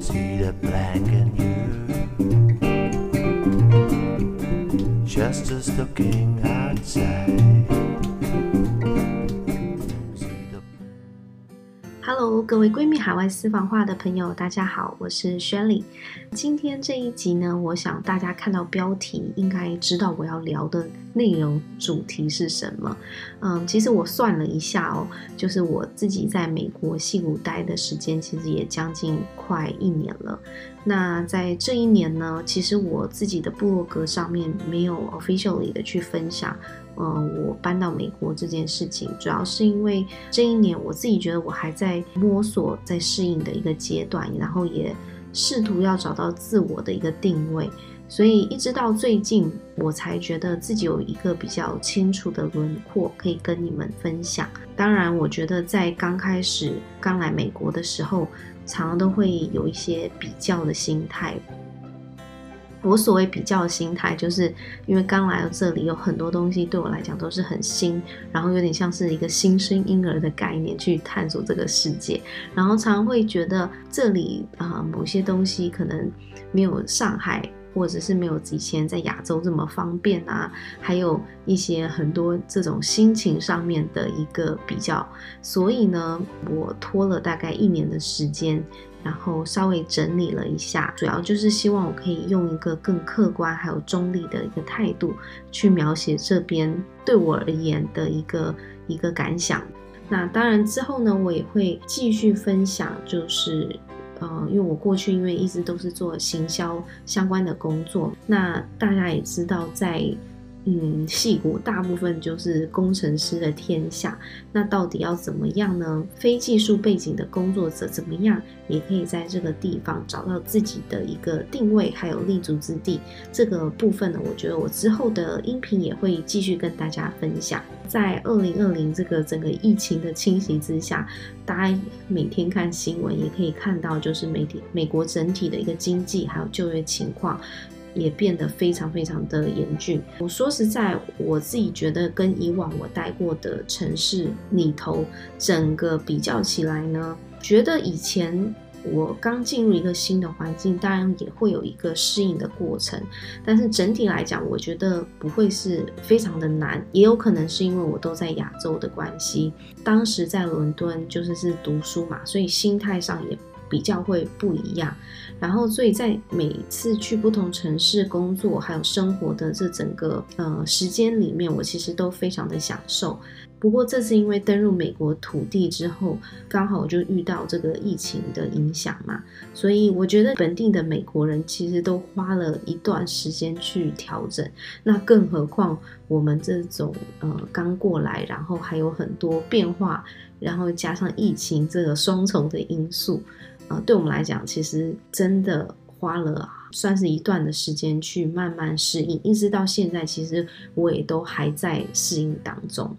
See the you, just as looking. Hello，各位闺蜜海外私房话的朋友，大家好，我是 Shelly。今天这一集呢，我想大家看到标题应该知道我要聊的内容主题是什么。嗯，其实我算了一下哦，就是我自己在美国矽谷待的时间，其实也将近快一年了。那在这一年呢，其实我自己的部落格上面没有 officially 的去分享。嗯，我搬到美国这件事情，主要是因为这一年我自己觉得我还在摸索、在适应的一个阶段，然后也试图要找到自我的一个定位，所以一直到最近，我才觉得自己有一个比较清楚的轮廓可以跟你们分享。当然，我觉得在刚开始刚来美国的时候，常常都会有一些比较的心态。我所谓比较心态，就是因为刚来到这里，有很多东西对我来讲都是很新，然后有点像是一个新生婴儿的概念去探索这个世界，然后常常会觉得这里啊、某些东西可能没有上海或者是没有以前在亚洲这么方便啊，还有一些很多这种心情上面的一个比较，所以呢，我拖了大概一年的时间。然后稍微整理了一下，主要就是希望我可以用一个更客观还有中立的一个态度去描写这边对我而言的一个一个感想。那当然之后呢，我也会继续分享，就是呃，因为我过去因为一直都是做行销相关的工作，那大家也知道在。嗯，矽谷大部分就是工程师的天下，那到底要怎么样呢？非技术背景的工作者怎么样也可以在这个地方找到自己的一个定位，还有立足之地。这个部分呢，我觉得我之后的音频也会继续跟大家分享。在二零二零这个整个疫情的侵袭之下，大家每天看新闻也可以看到，就是媒体美国整体的一个经济还有就业情况。也变得非常非常的严峻。我说实在，我自己觉得跟以往我待过的城市里头，整个比较起来呢，觉得以前我刚进入一个新的环境，当然也会有一个适应的过程。但是整体来讲，我觉得不会是非常的难。也有可能是因为我都在亚洲的关系，当时在伦敦就是是读书嘛，所以心态上也。比较会不一样，然后所以在每次去不同城市工作还有生活的这整个呃时间里面，我其实都非常的享受。不过这次因为登入美国土地之后，刚好就遇到这个疫情的影响嘛，所以我觉得本地的美国人其实都花了一段时间去调整。那更何况我们这种呃刚过来，然后还有很多变化，然后加上疫情这个双重的因素。啊，对我们来讲，其实真的花了算是一段的时间去慢慢适应，一直到现在，其实我也都还在适应当中。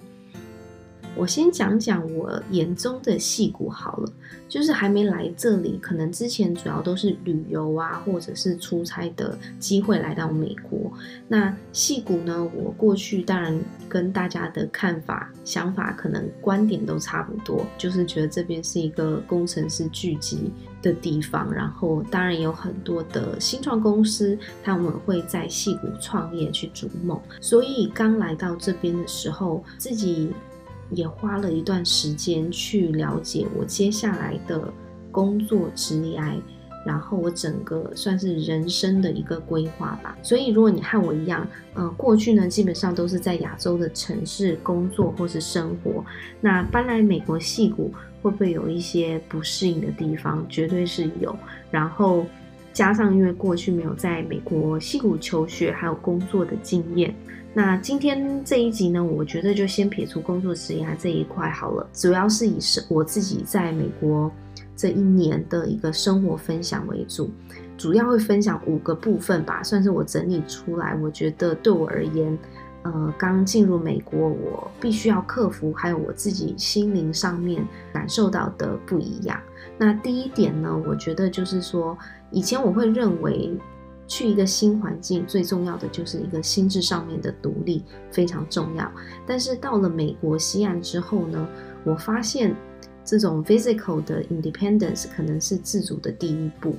我先讲讲我眼中的矽谷好了，就是还没来这里，可能之前主要都是旅游啊，或者是出差的机会来到美国。那矽谷呢，我过去当然跟大家的看法、想法可能观点都差不多，就是觉得这边是一个工程师聚集的地方，然后当然有很多的新创公司，他们会在戏谷创业去逐梦。所以刚来到这边的时候，自己。也花了一段时间去了解我接下来的工作职业，然后我整个算是人生的一个规划吧。所以如果你和我一样，呃，过去呢基本上都是在亚洲的城市工作或是生活，那搬来美国戏谷会不会有一些不适应的地方？绝对是有。然后加上因为过去没有在美国西谷求学还有工作的经验。那今天这一集呢，我觉得就先撇除工作职业这一块好了，主要是以是我自己在美国这一年的一个生活分享为主，主要会分享五个部分吧，算是我整理出来，我觉得对我而言，呃，刚进入美国，我必须要克服，还有我自己心灵上面感受到的不一样。那第一点呢，我觉得就是说，以前我会认为。去一个新环境，最重要的就是一个心智上面的独立非常重要。但是到了美国西岸之后呢，我发现这种 physical 的 independence 可能是自主的第一步。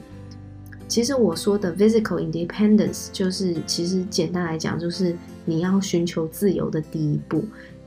其实我说的 physical independence 就是，其实简单来讲就是你要寻求自由的第一步。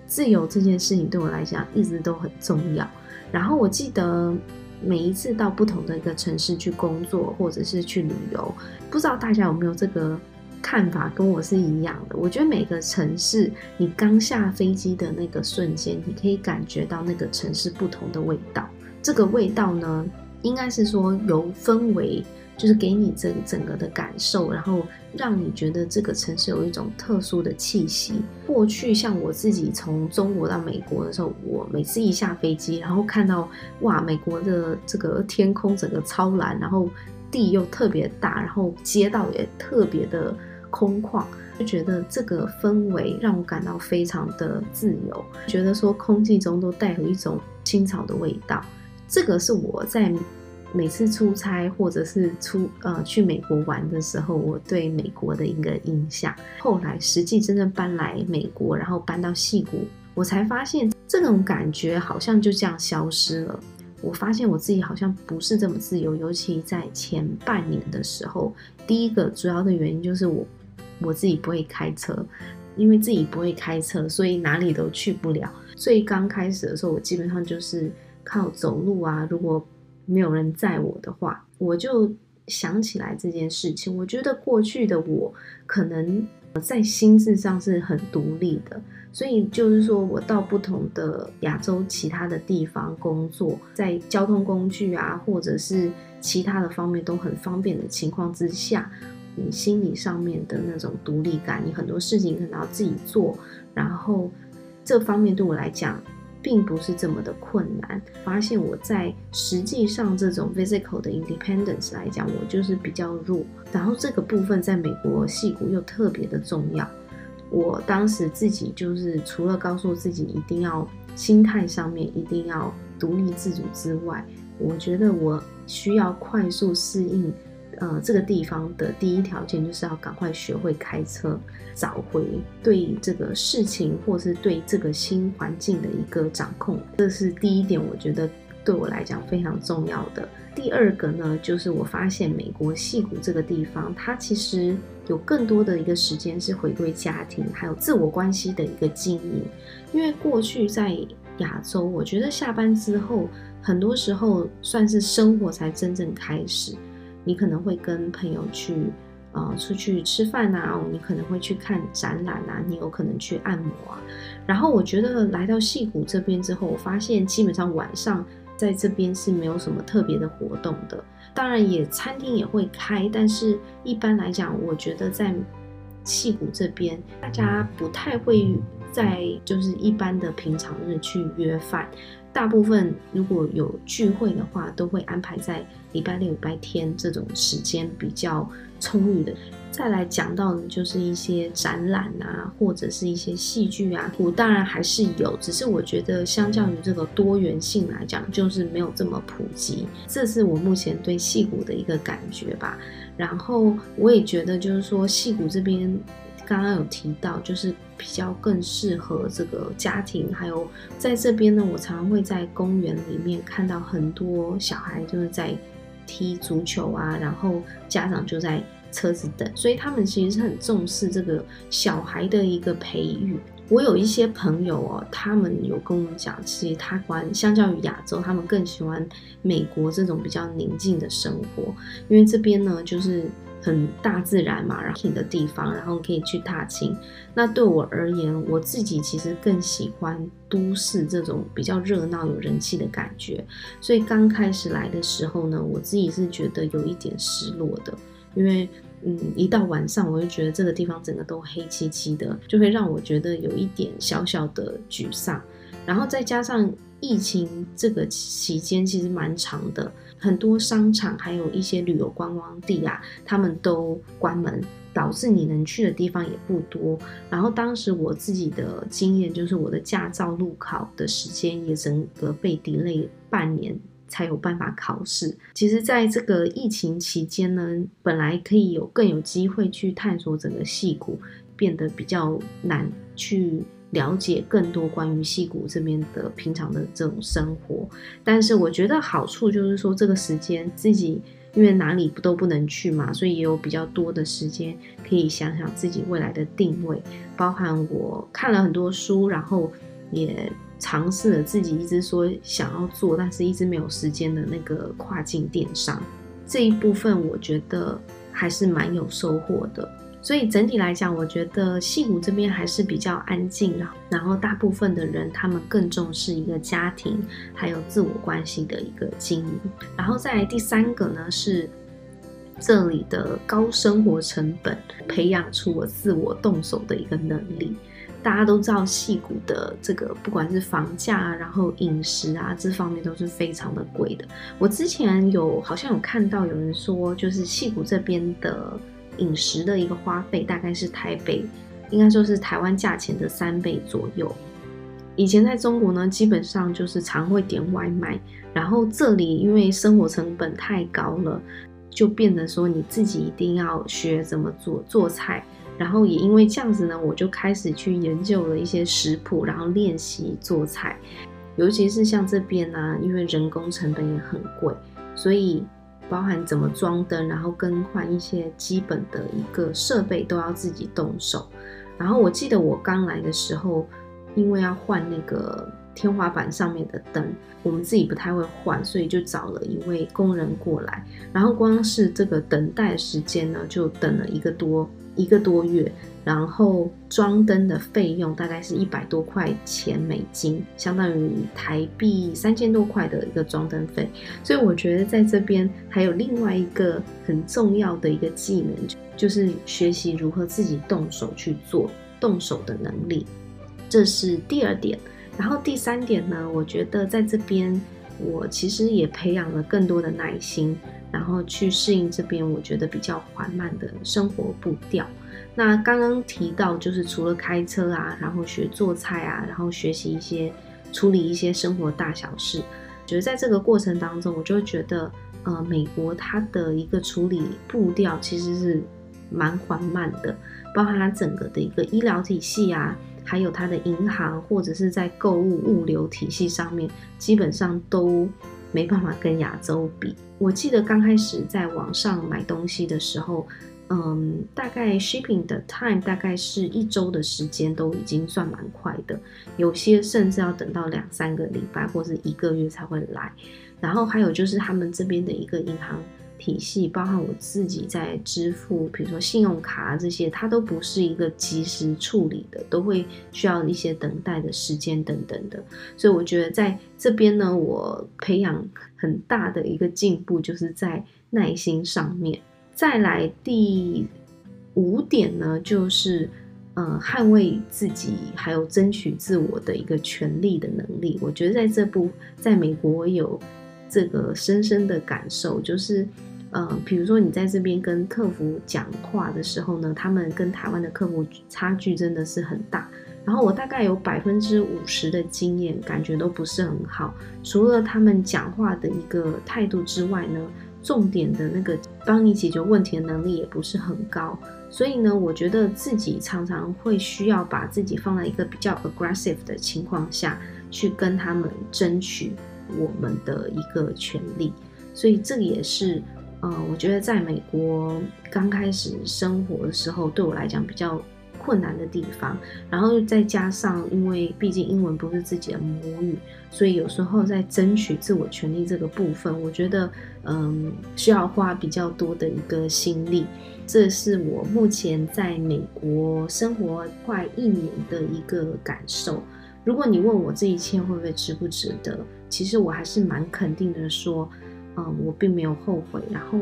自由这件事情对我来讲一直都很重要。然后我记得。每一次到不同的一个城市去工作，或者是去旅游，不知道大家有没有这个看法，跟我是一样的。我觉得每个城市，你刚下飞机的那个瞬间，你可以感觉到那个城市不同的味道。这个味道呢，应该是说由氛围。就是给你这整个的感受，然后让你觉得这个城市有一种特殊的气息。过去像我自己从中国到美国的时候，我每次一下飞机，然后看到哇，美国的这个天空整个超蓝，然后地又特别大，然后街道也特别的空旷，就觉得这个氛围让我感到非常的自由，觉得说空气中都带有一种青草的味道。这个是我在。每次出差或者是出呃去美国玩的时候，我对美国的一个印象。后来实际真正搬来美国，然后搬到矽谷，我才发现这种感觉好像就这样消失了。我发现我自己好像不是这么自由，尤其在前半年的时候。第一个主要的原因就是我我自己不会开车，因为自己不会开车，所以哪里都去不了。最刚开始的时候，我基本上就是靠走路啊。如果没有人载我的话，我就想起来这件事情。我觉得过去的我可能在心智上是很独立的，所以就是说我到不同的亚洲其他的地方工作，在交通工具啊，或者是其他的方面都很方便的情况之下，你心理上面的那种独立感，你很多事情可能要自己做，然后这方面对我来讲。并不是这么的困难。发现我在实际上这种 physical 的 independence 来讲，我就是比较弱。然后这个部分在美国戏骨又特别的重要。我当时自己就是除了告诉自己一定要心态上面一定要独立自主之外，我觉得我需要快速适应。呃，这个地方的第一条件就是要赶快学会开车，找回对这个事情或是对这个新环境的一个掌控，这是第一点，我觉得对我来讲非常重要的。第二个呢，就是我发现美国戏谷这个地方，它其实有更多的一个时间是回归家庭，还有自我关系的一个经营。因为过去在亚洲，我觉得下班之后，很多时候算是生活才真正开始。你可能会跟朋友去，呃，出去吃饭啊，你可能会去看展览啊，你有可能去按摩啊。然后我觉得来到戏谷这边之后，我发现基本上晚上在这边是没有什么特别的活动的。当然也餐厅也会开，但是一般来讲，我觉得在戏谷这边大家不太会在就是一般的平常日去约饭。大部分如果有聚会的话，都会安排在礼拜六、礼拜天这种时间比较充裕的。再来讲到的就是一些展览啊，或者是一些戏剧啊，我当然还是有，只是我觉得相较于这个多元性来讲，就是没有这么普及。这是我目前对矽谷的一个感觉吧。然后我也觉得，就是说戏骨这边。刚刚有提到，就是比较更适合这个家庭，还有在这边呢，我常常会在公园里面看到很多小孩就是在踢足球啊，然后家长就在车子等，所以他们其实是很重视这个小孩的一个培育。我有一些朋友哦，他们有跟我讲，其实他关相较于亚洲，他们更喜欢美国这种比较宁静的生活，因为这边呢就是。很大自然嘛，然后的地方，然后可以去踏青。那对我而言，我自己其实更喜欢都市这种比较热闹、有人气的感觉。所以刚开始来的时候呢，我自己是觉得有一点失落的，因为嗯，一到晚上我就觉得这个地方整个都黑漆漆的，就会让我觉得有一点小小的沮丧。然后再加上疫情这个期间其实蛮长的。很多商场还有一些旅游观光地啊，他们都关门，导致你能去的地方也不多。然后当时我自己的经验就是，我的驾照路考的时间也整个被 delay 半年才有办法考试。其实，在这个疫情期间呢，本来可以有更有机会去探索整个矽谷，变得比较难去了解更多关于戏谷这边的平常的这种生活。但是，我觉得好处就是说，这个时间自己因为哪里不都不能去嘛，所以也有比较多的时间可以想想自己未来的定位，包含我看了很多书，然后也。尝试了自己一直说想要做，但是一直没有时间的那个跨境电商这一部分，我觉得还是蛮有收获的。所以整体来讲，我觉得戏谷这边还是比较安静，然后大部分的人他们更重视一个家庭还有自我关系的一个经营。然后再来第三个呢，是这里的高生活成本培养出我自我动手的一个能力。大家都知道，戏谷的这个不管是房价啊，然后饮食啊，这方面都是非常的贵的。我之前有好像有看到有人说，就是戏谷这边的饮食的一个花费，大概是台北，应该说是台湾价钱的三倍左右。以前在中国呢，基本上就是常会点外卖，然后这里因为生活成本太高了，就变得说你自己一定要学怎么做做菜。然后也因为这样子呢，我就开始去研究了一些食谱，然后练习做菜。尤其是像这边呢、因为人工成本也很贵，所以包含怎么装灯，然后更换一些基本的一个设备都要自己动手。然后我记得我刚来的时候，因为要换那个天花板上面的灯，我们自己不太会换，所以就找了一位工人过来。然后光是这个等待时间呢，就等了一个多。一个多月，然后装灯的费用大概是一百多块钱美金，相当于台币三千多块的一个装灯费。所以我觉得在这边还有另外一个很重要的一个技能，就是学习如何自己动手去做，动手的能力。这是第二点。然后第三点呢，我觉得在这边我其实也培养了更多的耐心。然后去适应这边，我觉得比较缓慢的生活步调。那刚刚提到，就是除了开车啊，然后学做菜啊，然后学习一些处理一些生活大小事，觉得在这个过程当中，我就觉得，呃，美国它的一个处理步调其实是蛮缓慢的，包含它整个的一个医疗体系啊，还有它的银行或者是在购物物流体系上面，基本上都。没办法跟亚洲比。我记得刚开始在网上买东西的时候，嗯，大概 shipping 的 time 大概是一周的时间，都已经算蛮快的。有些甚至要等到两三个礼拜或是一个月才会来。然后还有就是他们这边的一个银行。体系包含我自己在支付，比如说信用卡这些，它都不是一个及时处理的，都会需要一些等待的时间等等的。所以我觉得在这边呢，我培养很大的一个进步，就是在耐心上面。再来第五点呢，就是呃捍卫自己还有争取自我的一个权利的能力。我觉得在这部在美国有这个深深的感受，就是。呃，比如说你在这边跟客服讲话的时候呢，他们跟台湾的客服差距真的是很大。然后我大概有百分之五十的经验，感觉都不是很好。除了他们讲话的一个态度之外呢，重点的那个帮你解决问题的能力也不是很高。所以呢，我觉得自己常常会需要把自己放在一个比较 aggressive 的情况下去跟他们争取我们的一个权利。所以这个也是。呃，我觉得在美国刚开始生活的时候，对我来讲比较困难的地方。然后再加上，因为毕竟英文不是自己的母语，所以有时候在争取自我权利这个部分，我觉得嗯，需要花比较多的一个心力。这是我目前在美国生活快一年的一个感受。如果你问我这一切会不会值不值得，其实我还是蛮肯定的说。嗯，我并没有后悔。然后，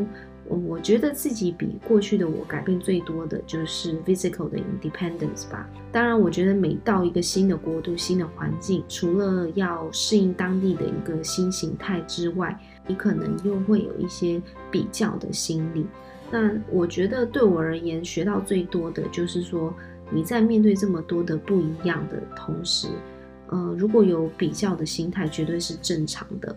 我觉得自己比过去的我改变最多的就是 physical 的 independence 吧。当然，我觉得每到一个新的国度、新的环境，除了要适应当地的一个新形态之外，你可能又会有一些比较的心理。那我觉得对我而言，学到最多的就是说，你在面对这么多的不一样的同时，呃，如果有比较的心态，绝对是正常的。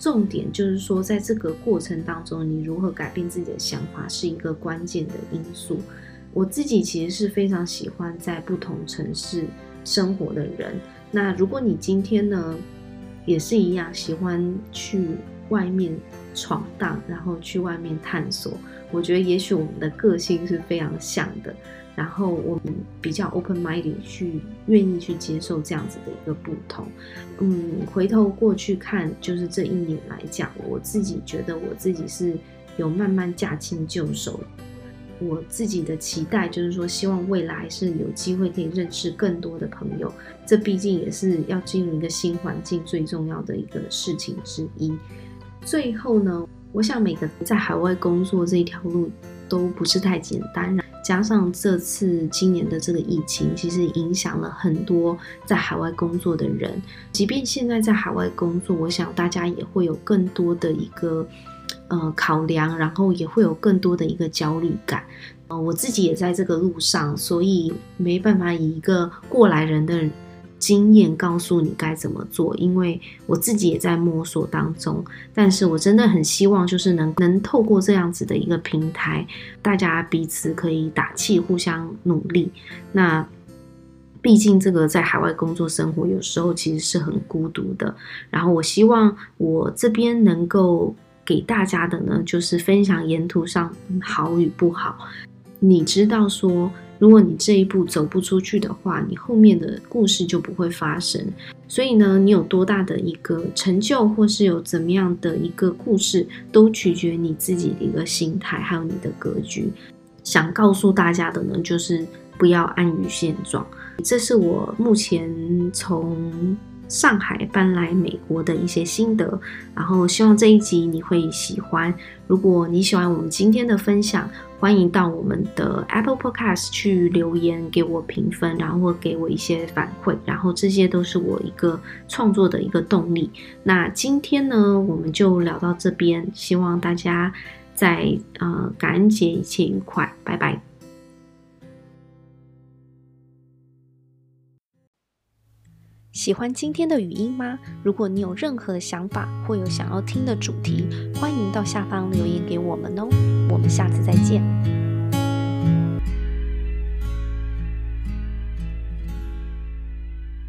重点就是说，在这个过程当中，你如何改变自己的想法是一个关键的因素。我自己其实是非常喜欢在不同城市生活的人。那如果你今天呢，也是一样喜欢去外面闯荡，然后去外面探索，我觉得也许我们的个性是非常像的。然后我们比较 open minded 去愿意去接受这样子的一个不同。嗯，回头过去看，就是这一年来讲，我自己觉得我自己是有慢慢驾轻就熟。我自己的期待就是说，希望未来是有机会可以认识更多的朋友。这毕竟也是要进入一个新环境最重要的一个事情之一。最后呢，我想每个在海外工作这一条路都不是太简单，加上这次今年的这个疫情，其实影响了很多在海外工作的人。即便现在在海外工作，我想大家也会有更多的一个。呃，考量，然后也会有更多的一个焦虑感。呃，我自己也在这个路上，所以没办法以一个过来人的经验告诉你该怎么做，因为我自己也在摸索当中。但是我真的很希望，就是能能透过这样子的一个平台，大家彼此可以打气，互相努力。那毕竟这个在海外工作生活，有时候其实是很孤独的。然后我希望我这边能够。给大家的呢，就是分享沿途上好与不好。你知道说，如果你这一步走不出去的话，你后面的故事就不会发生。所以呢，你有多大的一个成就，或是有怎么样的一个故事，都取决你自己的一个心态，还有你的格局。想告诉大家的呢，就是不要安于现状。这是我目前从。上海搬来美国的一些心得，然后希望这一集你会喜欢。如果你喜欢我们今天的分享，欢迎到我们的 Apple Podcast 去留言给我评分，然后给我一些反馈，然后这些都是我一个创作的一个动力。那今天呢，我们就聊到这边，希望大家在呃感恩节一切愉快，拜拜。喜欢今天的语音吗？如果你有任何的想法或有想要听的主题，欢迎到下方留言给我们哦。我们下次再见。